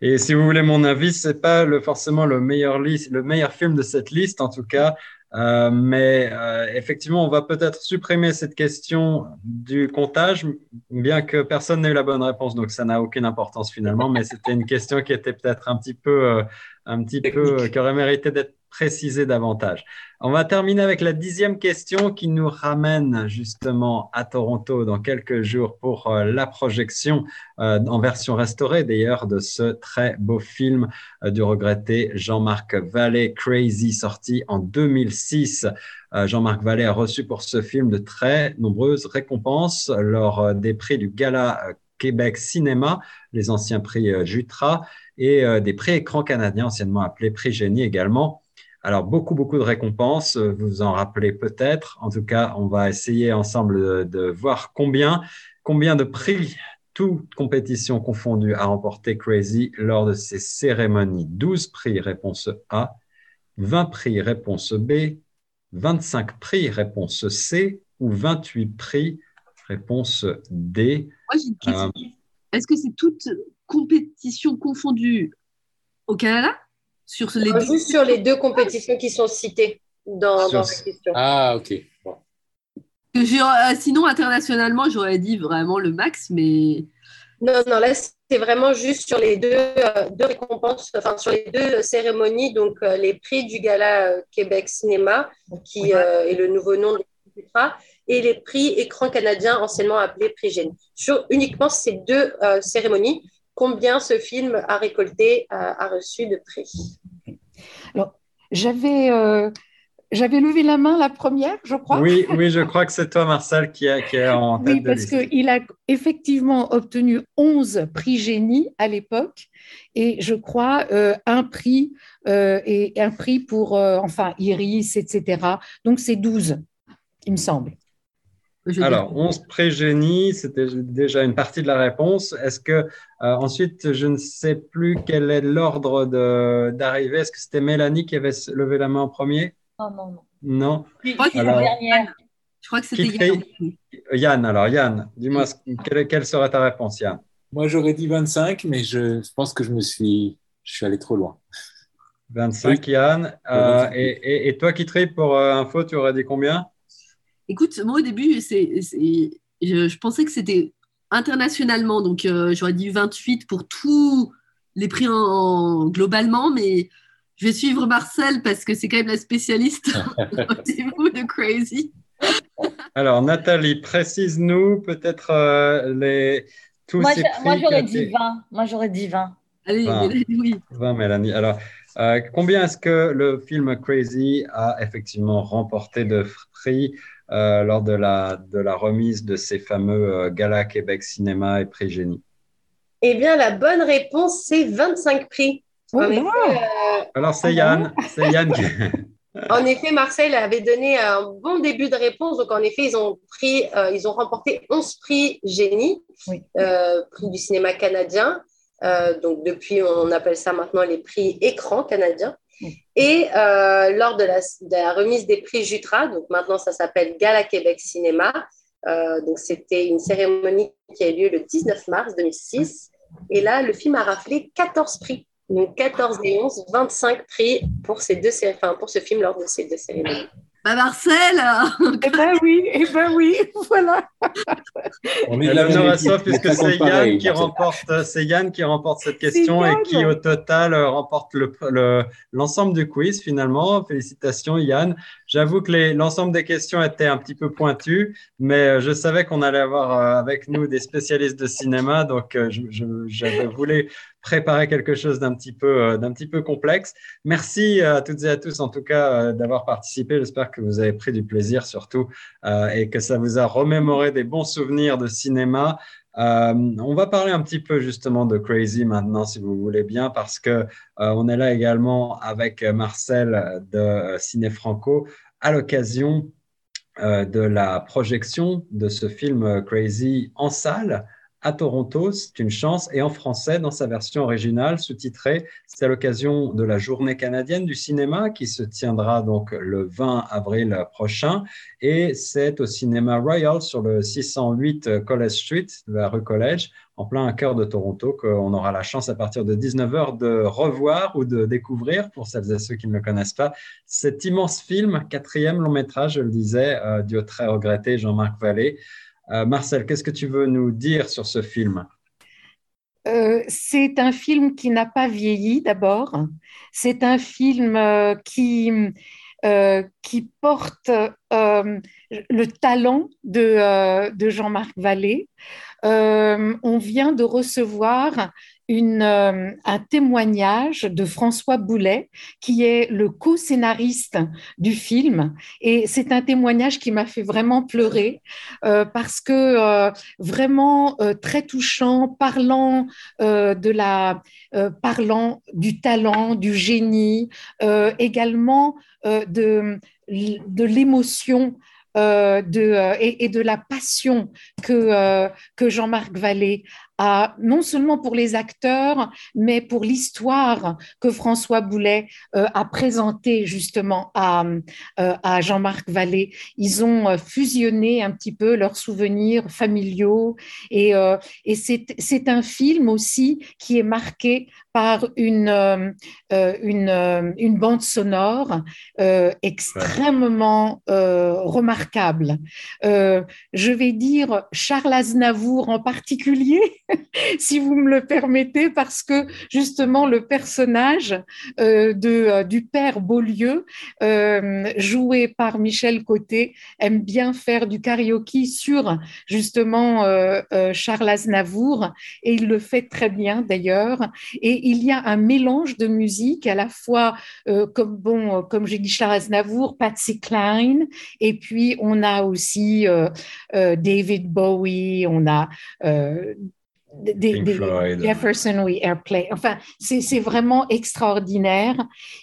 Et si vous voulez mon avis, c'est pas le, forcément le meilleur, le meilleur film de cette liste, en tout cas. Euh, mais euh, effectivement, on va peut-être supprimer cette question du comptage, bien que personne n'ait eu la bonne réponse, donc ça n'a aucune importance finalement. Mais c'était une question qui était peut-être un petit peu, euh, un petit peu, qui aurait mérité d'être précisée davantage. On va terminer avec la dixième question qui nous ramène justement à Toronto dans quelques jours pour euh, la projection euh, en version restaurée d'ailleurs de ce très beau film euh, du regretté Jean-Marc Vallée, Crazy, sorti en 2006. Jean-Marc Vallée a reçu pour ce film de très nombreuses récompenses lors des prix du Gala Québec Cinéma, les anciens prix Jutra, et des prix écran canadiens, anciennement appelés prix Génie également. Alors, beaucoup, beaucoup de récompenses, euh, vous vous en rappelez peut-être. En tout cas, on va essayer ensemble de, voir combien, combien de prix, toutes compétitions confondues, a remporté Crazy lors de ces cérémonies. 12 prix, réponse A, 20 prix, réponse B, 25 prix, réponse C, ou 28 prix, réponse D. Moi, j'ai une question. Euh, Est-ce que c'est toutes compétitions confondues au Canada sur les deux... Juste sur les deux compétitions qui sont citées dans, la question. Ah, ok. Euh, sinon, internationalement, j'aurais dit vraiment le max, mais. Non, non, là, c'est vraiment juste sur les deux, euh, deux, récompenses, enfin, sur les deux cérémonies, donc euh, les prix du Gala Québec Cinéma, qui est le nouveau nom de et les prix Écran canadien, anciennement appelé prix Génie. Sur uniquement ces deux cérémonies, combien ce film a récolté, a, reçu de prix. Alors, j'avais, euh, j'avais levé la main la première, je crois. Oui, oui je crois que c'est toi, Marcel, qui, est en tête Oui, parce qu'il a effectivement obtenu 11 prix génie à l'époque et je crois euh, un prix euh, et un prix pour, enfin, Iris, etc. Donc, c'est 12, il me semble. Alors, 11 pré-génie, c'était déjà une partie de la réponse. Est-ce que, euh, ensuite, je ne sais plus quel est l'ordre d'arrivée. Est-ce que c'était Mélanie qui avait levé la main en premier? Non, non, non. Non. Je crois, je crois que c'était Yann. Yann, alors Yann, dis-moi, quelle, serait ta réponse, Yann? Moi, j'aurais dit 25, mais je, pense que je me suis, je suis allé trop loin. 25, Yann. Euh, et, toi, Kitri, pour euh, info, tu aurais dit combien? Écoute, moi au début, c'est, je, pensais que c'était internationalement, donc euh, j'aurais dit 28 pour tous les prix en, globalement, mais je vais suivre Marcel parce que c'est quand même la spécialiste de Crazy. Alors Nathalie, précise-nous peut-être euh, les tous moi, ces prix moi j'aurais dit 20. Moi j'aurais dit 20. Allez, Mélanie, oui. 20 Mélanie. Alors euh, combien est-ce que le film Crazy a effectivement remporté de prix euh, lors de la, de la remise de ces fameux euh, Gala Québec Cinéma et Prix Génie Eh bien, la bonne réponse, c'est 25 prix. Oh, euh, Alors, c'est Yann. C'est Yann En effet, Marcel avait donné un bon début de réponse. Donc, en effet, ils ont, pris, ils ont remporté 11 prix génie, prix du cinéma canadien. donc, depuis, on appelle ça maintenant les prix écran canadiens. Et euh, lors de la, remise des prix Jutra, donc maintenant ça s'appelle Gala Québec Cinéma, euh, donc c'était une cérémonie qui a eu lieu le 19 mars 2006. Et là, le film a raflé 14 prix. Donc 14 et 11, 25 prix pour, ces pour ce film lors de ces deux cérémonies. Bah Marcel Eh ben oui, eh ben oui, voilà. On est ça puisque c'est Yann qui remporte, c'est Yann qui remporte cette question et qui au total remporte le, l'ensemble du quiz finalement. Félicitations Yann. J'avoue que l'ensemble des questions étaient un petit peu pointues, mais je savais qu'on allait avoir avec nous des spécialistes de cinéma, donc j'avais voulu préparer quelque chose d'un petit, d'un petit peu complexe. Merci à toutes et à tous, en tout cas, d'avoir participé. J'espère que vous avez pris du plaisir surtout et que ça vous a remémoré des bons souvenirs de cinéma. Euh, on va parler un petit peu justement de Crazy maintenant, si vous voulez bien, parce que euh, on est là également avec Marcel de Ciné Franco à l'occasion euh, de la projection de ce film Crazy en salle à Toronto, c'est une chance, et en français dans sa version originale, sous-titrée. C'est à l'occasion de la Journée canadienne du cinéma qui se tiendra donc le 20 avril prochain, et c'est au cinéma Royal sur le 608 College Street, la rue College, en plein cœur de Toronto, qu'on aura la chance à partir de 19h de revoir ou de découvrir, pour celles et ceux qui ne le connaissent pas, cet immense film, quatrième long métrage, je le disais, euh, très regretté Jean-Marc Vallée. Euh, Marcel, qu'est-ce que tu veux nous dire sur ce film? Euh, c'est un film qui n'a pas vieilli d'abord. C'est un film euh, qui, qui porte le talent de, de Jean-Marc Vallée. on vient de recevoir une, euh, un témoignage de François Boulet, qui est le co-scénariste du film. Et c'est un témoignage qui m'a fait vraiment pleurer euh, parce que euh, vraiment très touchant, parlant de la, parlant du talent, du génie, également de, de l'émotion de, et, de la passion que, que Jean-Marc Vallée non seulement pour les acteurs, mais pour l'histoire que François Boulet euh, a présentée justement à, euh, à Jean-Marc Vallée. Ils ont euh, fusionné un petit peu leurs souvenirs familiaux et, et c'est un film aussi qui est marqué par une, une, une bande sonore extrêmement remarquable. je vais dire Charles Aznavour en particulier, si vous me le permettez, parce que justement le personnage euh, de, euh, du père Beaulieu, euh, joué par Michel Côté, aime bien faire du karaoké sur justement Charles Aznavour, et il le fait très bien d'ailleurs. Et il y a un mélange de musique à la fois, comme, bon, comme j'ai dit Charles Aznavour, Patsy Cline, et puis on a aussi David Bowie, on a des, Jefferson, oui, Airplay. Enfin, c'est vraiment extraordinaire.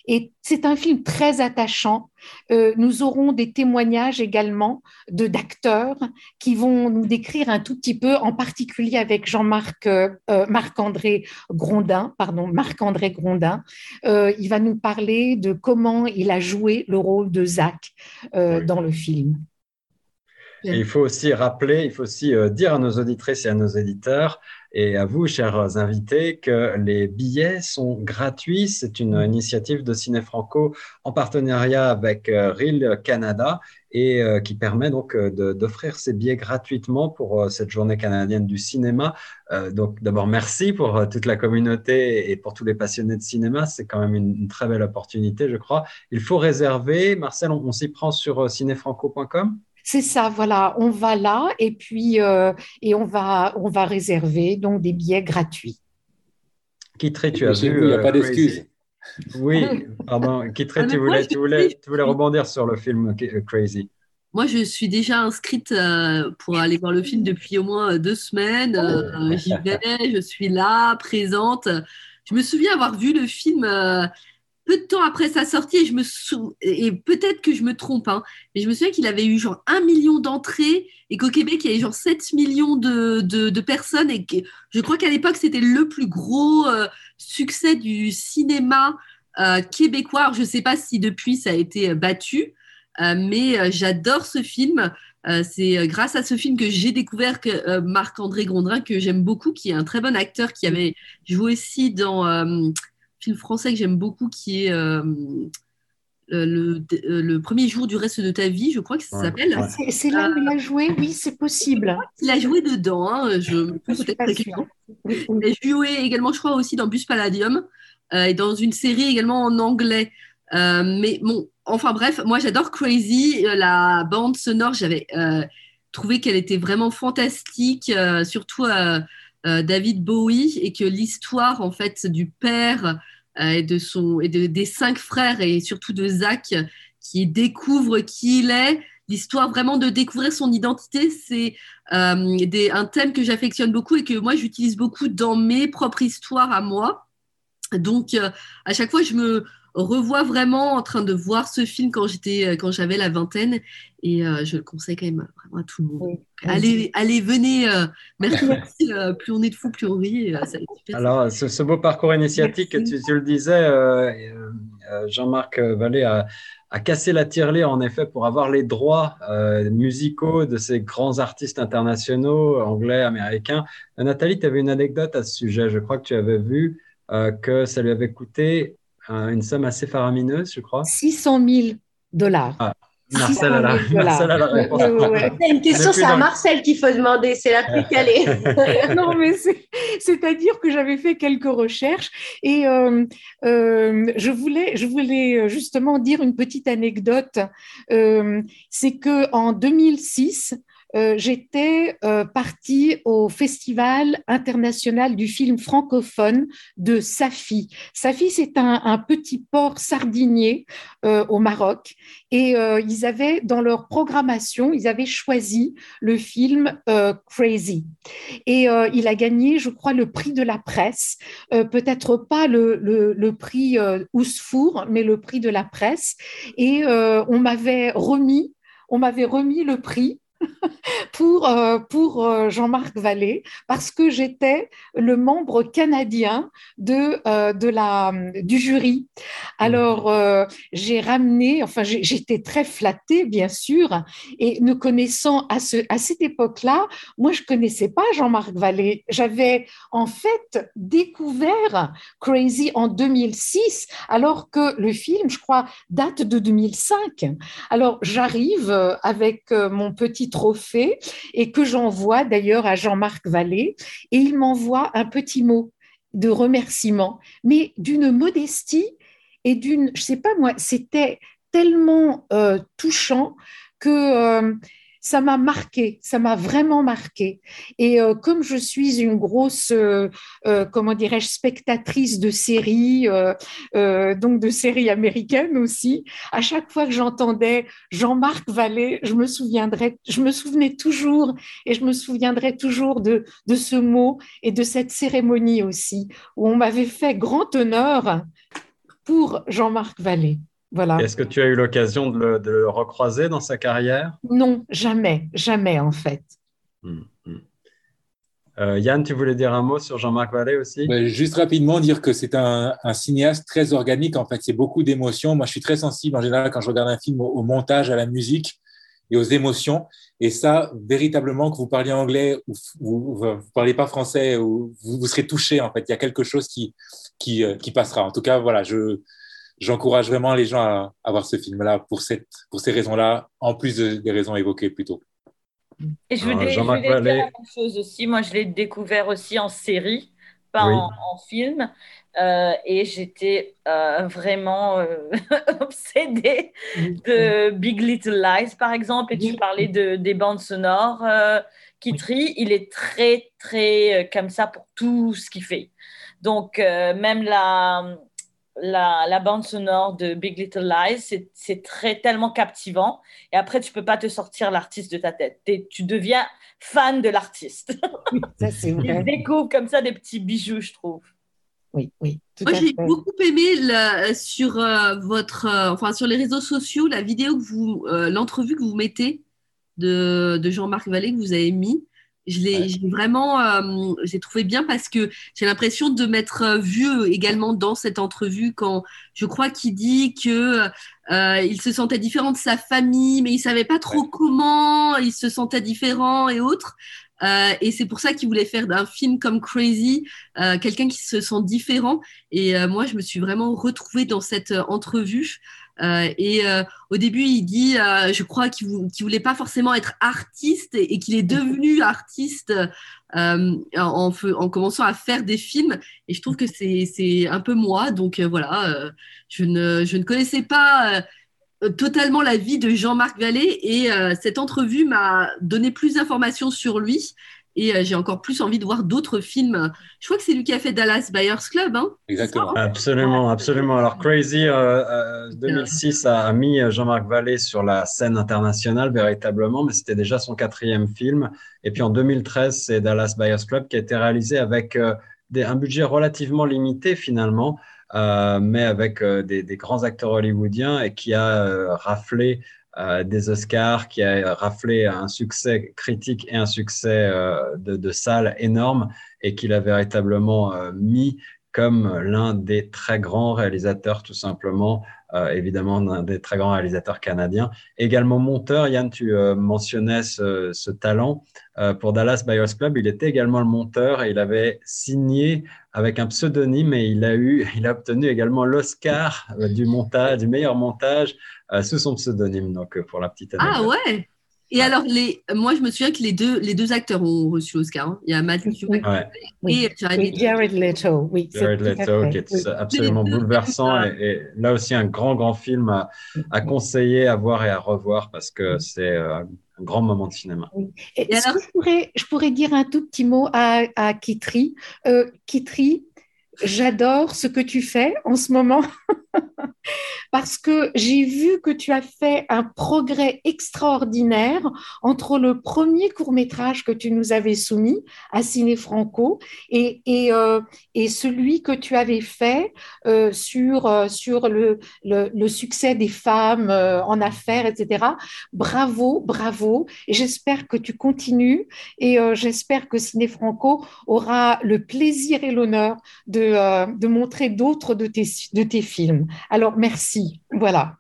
Et c'est un film très attachant. Euh, nous aurons des témoignages également de d'acteurs qui vont nous décrire un tout petit peu, en particulier avec Jean-Marc euh, euh, Marc-André Grondin, pardon, Marc-André Grondin. il va nous parler de comment il a joué le rôle de Zach dans le film. Et il faut aussi rappeler, il faut aussi dire à nos auditrices et à nos éditeurs et à vous, chers invités, que les billets sont gratuits. C'est une initiative de Ciné Franco en partenariat avec euh, RIL Canada et euh, qui permet donc euh, d'offrir ces billets gratuitement pour cette journée canadienne du cinéma. donc d'abord, merci pour toute la communauté et pour tous les passionnés de cinéma. C'est quand même une, très belle opportunité, je crois. Il faut réserver. Marcel, on s'y prend sur cinéfranco.com c'est ça, voilà, on va là et puis euh, et on va on va réserver donc des billets gratuits. Kitri, tu as vu Il n'y a pas euh, d'excuse. Oui, pardon. Ah, tu, voulais, tu, voulais, tu voulais rebondir sur le film euh, Crazy? Moi, je suis déjà inscrite pour aller voir le film depuis au moins deux semaines. J'y vais, je suis là, présente. Je me souviens avoir vu le film peu de temps après sa sortie, et, je me et peut-être que je me trompe, hein, mais je me souviens qu'il avait eu genre un million d'entrées et qu'au Québec, il y avait genre 7 millions de, de, personnes. Et que, je crois qu'à l'époque, c'était le plus gros euh, succès du cinéma euh, québécois. je ne sais pas si depuis ça a été euh, battu, mais j'adore ce film. c'est grâce à ce film que j'ai découvert que Marc-André Grondrin, que j'aime beaucoup, qui est un très bon acteur, qui avait joué aussi dans film français que j'aime beaucoup qui est euh, le, le, premier jour du reste de ta vie, je crois que ça s'appelle. C'est là où il a joué, oui, c'est possible. Il a joué dedans, hein, je me Il a joué également, je crois, aussi dans Bus Palladium euh, et dans une série également en anglais. Euh, mais bon, enfin bref, moi j'adore Crazy. La bande sonore, j'avais trouvé qu'elle était vraiment fantastique, surtout David Bowie, et que l'histoire en fait du père et de son et des cinq frères et surtout de Zach qui découvre qui il est l'histoire vraiment de découvrir son identité, c'est euh, un thème que j'affectionne beaucoup et que moi j'utilise beaucoup dans mes propres histoires à moi. Donc euh, à chaque fois, je me revois vraiment en train de voir ce film quand j'étais quand j'avais la vingtaine et euh, je le conseille quand même vraiment à tout le monde. allez, allez, venez, merci, plus on est de fous, plus on rit. Alors, ce, beau parcours initiatique, tu, tu, le disais, Jean-Marc Vallée a, a cassé la tirelire en effet pour avoir les droits euh, musicaux de ces grands artistes internationaux, anglais, américains. Euh, Nathalie, tu avais une anecdote à ce sujet. Je crois que tu avais vu euh, que ça lui avait coûté une somme assez faramineuse, je crois. 600 000 dollars. Ah, Marcel a, la, Marcel a la réponse. C'est une question, c'est à Marcel qu'il faut demander, c'est la plus calée. non, mais c'est-à-dire que j'avais fait quelques recherches et euh, euh, je, voulais, je voulais justement dire une petite anecdote. Euh, c'est qu'en 2006, euh, j'étais euh, partie au Festival international du film francophone de Safi. Safi, c'est un, petit port sardinier euh, au Maroc. Et ils avaient, dans leur programmation, ils avaient choisi le film Crazy. Et il a gagné, je crois, le prix de la presse. Peut-être pas le, prix Ousfour, mais le prix de la presse. Et on m'avait remis on m'avait remis le prix pour, euh, pour euh, Jean-Marc Vallée parce que j'étais le membre canadien de, euh, de la, du jury. Alors, j'ai ramené, enfin, j'étais très flattée, bien sûr, et ne connaissant à, ce, à cette époque-là, moi, je connaissais pas Jean-Marc Vallée. J'avais en fait découvert Crazy en 2006, alors que le film, je crois, date de 2005. Alors, j'arrive avec mon petit trophée et que j'envoie d'ailleurs à Jean-Marc Vallée. Et il m'envoie un petit mot de remerciement, mais d'une modestie et d'une, je sais pas moi, c'était tellement euh, touchant que euh, ça m'a marqué, ça m'a vraiment marqué. Et euh, comme je suis une grosse, euh, euh, comment dirais-je, spectatrice de séries, donc de séries américaines aussi, à chaque fois que j'entendais Jean-Marc Vallée, je me souviendrai, je me souvenais toujours et je me souviendrai toujours de, de ce mot et de cette cérémonie aussi, où on m'avait fait grand honneur pour Jean-Marc Vallée. Est-ce que tu as eu l'occasion de, le, recroiser dans sa carrière? Non, jamais, jamais en fait. Hmm, hmm. Euh, Yann, tu voulais dire un mot sur Jean-Marc Vallée aussi? Ben, Juste rapidement dire que c'est un, cinéaste très organique. En fait, c'est beaucoup d'émotions. Moi, je suis très sensible en général quand je regarde un film au, montage, à la musique et aux émotions. Et ça, véritablement, que vous parliez anglais ou vous ne parlez pas français, ou vous, vous, serez touché. En fait, il y a quelque chose qui, qui, euh, qui passera. En tout cas, voilà, je, j'encourage vraiment les gens à, voir ce film-là pour, cette, pour ces raisons-là, en plus des raisons évoquées plus tôt. Et je voulais, dire la même chose aussi. Moi, je l'ai découvert aussi en série, pas en, film. Euh, et j'étais euh, vraiment euh, obsédée de Big Little Lies, par exemple. Et tu parlais de, des bandes sonores. Kitri, il est très, très comme ça pour tout ce qu'il fait. Donc, même la, la, bande sonore de Big Little Lies, c'est très tellement captivant. Et après, tu peux pas te sortir l'artiste de ta tête. tu deviens fan de l'artiste. Oui, ça c'est vrai. Tu découvres comme ça des petits bijoux, je trouve. Oui, oui. Moi, j'ai beaucoup aimé sur euh, votre, euh, enfin sur les réseaux sociaux, la vidéo que vous, euh, l'entrevue que vous mettez de, de Jean-Marc Vallée que vous avez mis. Je l'ai vraiment, euh, j'ai trouvé bien parce que j'ai l'impression de m'être euh, vue également dans cette entrevue quand je crois qu'il dit que euh, il se sentait différent de sa famille, mais il savait pas trop comment, il se sentait différent et autres. Euh, et c'est pour ça qu'il voulait faire d'un film comme Crazy euh, quelqu'un qui se sent différent. Et euh, moi, je me suis vraiment retrouvée dans cette entrevue. Et au début, il dit, je crois qu'il ne voulait pas forcément être artiste et, qu'il est devenu artiste en, en, commençant à faire des films. Et je trouve que c'est un peu moi. Donc voilà, je, ne, je ne connaissais pas totalement la vie de Jean-Marc Vallée et cette entrevue m'a donné plus d'informations sur lui et euh, j'ai encore plus envie de voir d'autres films. Je crois que c'est lui qui a fait Dallas Buyers Club. Hein Exactement. Absolument, absolument. Alors Crazy 2006 euh, euh, a mis Jean-Marc Vallée sur la scène internationale véritablement, mais c'était déjà son quatrième film. Et puis en 2013, c'est Dallas Buyers Club qui a été réalisé avec un budget relativement limité finalement. mais avec des, des, grands acteurs hollywoodiens et qui a raflé des Oscars, qui a raflé un succès critique et un succès euh, de, de, salle énorme et qui l'a véritablement euh, mis comme l'un des très grands réalisateurs, tout simplement, évidemment, l'un des très grands réalisateurs canadiens. Également monteur, Yann, tu mentionnais ce, ce talent. pour Dallas Buyers Club, il était également le monteur et il avait signé avec un pseudonyme et il a, eu, il a obtenu également l'Oscar du montage, du meilleur montage euh, sous son pseudonyme, donc euh, pour la petite Ah ouais et alors, les, moi, je me souviens que les deux, les deux acteurs ont reçu l'Oscar. Hein. Il y a Matthew ouais. et Jared, Leto. Oui, Jared Leto, qui est absolument bouleversant. Et, là aussi, un grand, grand film à, conseiller, à voir et à revoir parce que c'est euh, un grand moment de cinéma. Et, alors... je, pourrais, je pourrais dire un tout petit mot à, à Kitri? Kitri, j'adore ce que tu fais en ce moment. parce que j'ai vu que tu as fait un progrès extraordinaire entre le premier court métrage que tu nous avais soumis à Ciné Franco et, et, euh, celui que tu avais fait euh, sur, euh, sur le, le, succès des femmes en affaires, etc. Bravo, bravo. J'espère que tu continues et j'espère que Ciné Franco aura le plaisir et l'honneur de, de montrer d'autres de tes, de tes films. Alors, merci. Voilà.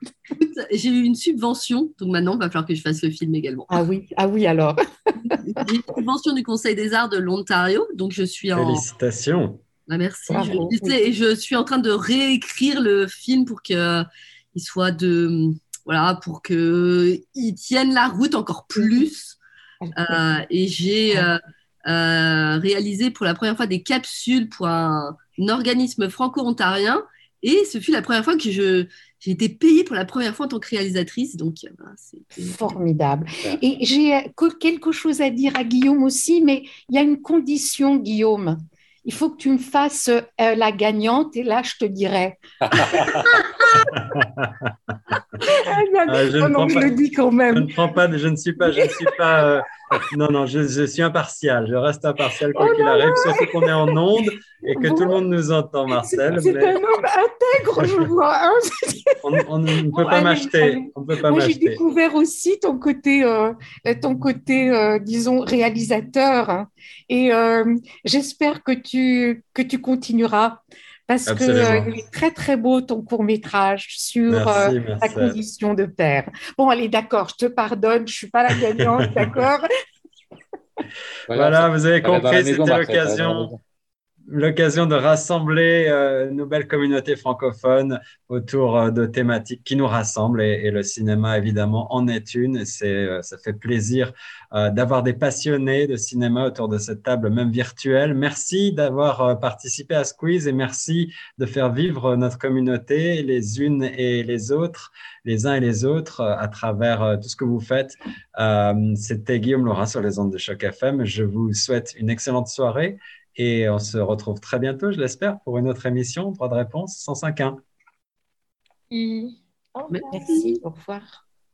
J'ai eu une subvention, donc maintenant, il va falloir que je fasse le film également. Ah oui, ah oui alors. J'ai une subvention du Conseil des Arts de l'Ontario, donc je suis en. Félicitations. Ah, merci. je, et je suis en train de réécrire le film pour qu'il soit de. Voilà, pour qu'il tienne la route encore plus. Euh, et j'ai euh, euh, réalisé pour la première fois des capsules pour un organisme franco-ontarien et ce fut la première fois que je, j'ai été payée pour la première fois en tant que réalisatrice. Donc, euh, c'est formidable. Et j'ai euh, quelque chose à dire à Guillaume aussi, mais il y a une condition, Guillaume. Il faut que tu me fasses euh, la gagnante et là, je te dirai. Ah, je, non, je le dis quand même. Je ne prends pas, je ne suis pas, je ne suis pas non, non, je, suis impartial. Je reste impartial quoi oh qu'il arrive, surtout qu'on est en onde et que tout le monde nous entend, Marcel. C'est un homme intègre, je vois. Hein. on, ne peut pas m'acheter. Moi, j'ai découvert aussi ton côté, euh, ton côté euh, disons, réalisateur. Hein. Et euh, j'espère que tu, que tu continueras parce que est très très beau ton court métrage sur la condition de père. Bon, allez, d'accord, je te pardonne, je suis pas la gagnante, d'accord? voilà, vous avez compris, c'était l'occasion l'occasion de rassembler euh, une nouvelle communauté francophone autour euh, de thématiques qui nous rassemblent et, le cinéma évidemment en est une. Euh, ça fait plaisir d'avoir des passionnés de cinéma autour de cette table, même virtuelle. Merci d'avoir participé à Squeeze et merci de faire vivre notre communauté les unes et les autres, les uns et les autres à travers tout ce que vous faites. C'était Guillaume Laurent sur les ondes de Choc FM. Je vous souhaite une excellente soirée et on se retrouve très bientôt, je l'espère, pour une autre émission, droit de réponse 105.1. Merci, au revoir.